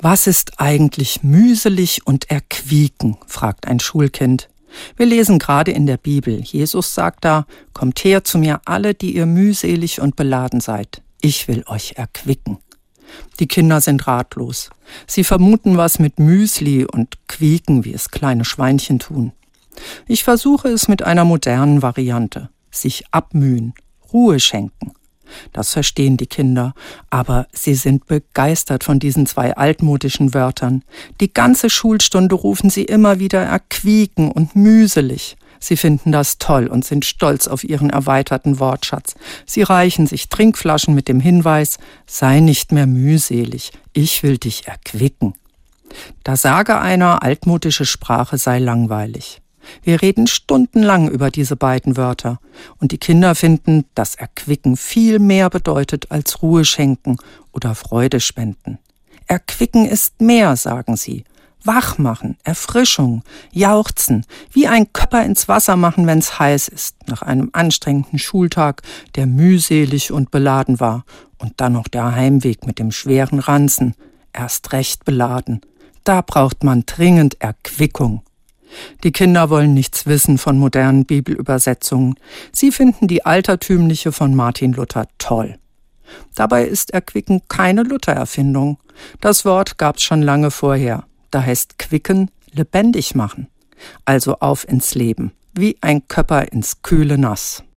Was ist eigentlich mühselig und erquieken? fragt ein Schulkind. Wir lesen gerade in der Bibel. Jesus sagt da, Kommt her zu mir alle, die ihr mühselig und beladen seid. Ich will euch erquicken. Die Kinder sind ratlos. Sie vermuten was mit Müsli und quieken, wie es kleine Schweinchen tun. Ich versuche es mit einer modernen Variante. Sich abmühen, Ruhe schenken. Das verstehen die Kinder, aber sie sind begeistert von diesen zwei altmodischen Wörtern. Die ganze Schulstunde rufen sie immer wieder erquieken und mühselig. Sie finden das toll und sind stolz auf ihren erweiterten Wortschatz. Sie reichen sich Trinkflaschen mit dem Hinweis, sei nicht mehr mühselig, ich will dich erquicken. Da sage einer, altmodische Sprache sei langweilig. Wir reden stundenlang über diese beiden Wörter, und die Kinder finden, dass Erquicken viel mehr bedeutet als Ruhe schenken oder Freude spenden. Erquicken ist mehr, sagen sie. Wachmachen, Erfrischung, Jauchzen, wie ein Körper ins Wasser machen, wenn's heiß ist, nach einem anstrengenden Schultag, der mühselig und beladen war, und dann noch der Heimweg mit dem schweren Ranzen, erst recht beladen. Da braucht man dringend Erquickung. Die Kinder wollen nichts wissen von modernen Bibelübersetzungen. Sie finden die altertümliche von Martin Luther toll. Dabei ist Erquicken keine Luther-Erfindung. Das Wort gab's schon lange vorher. Da heißt Quicken lebendig machen. Also auf ins Leben, wie ein Köpper ins kühle Nass.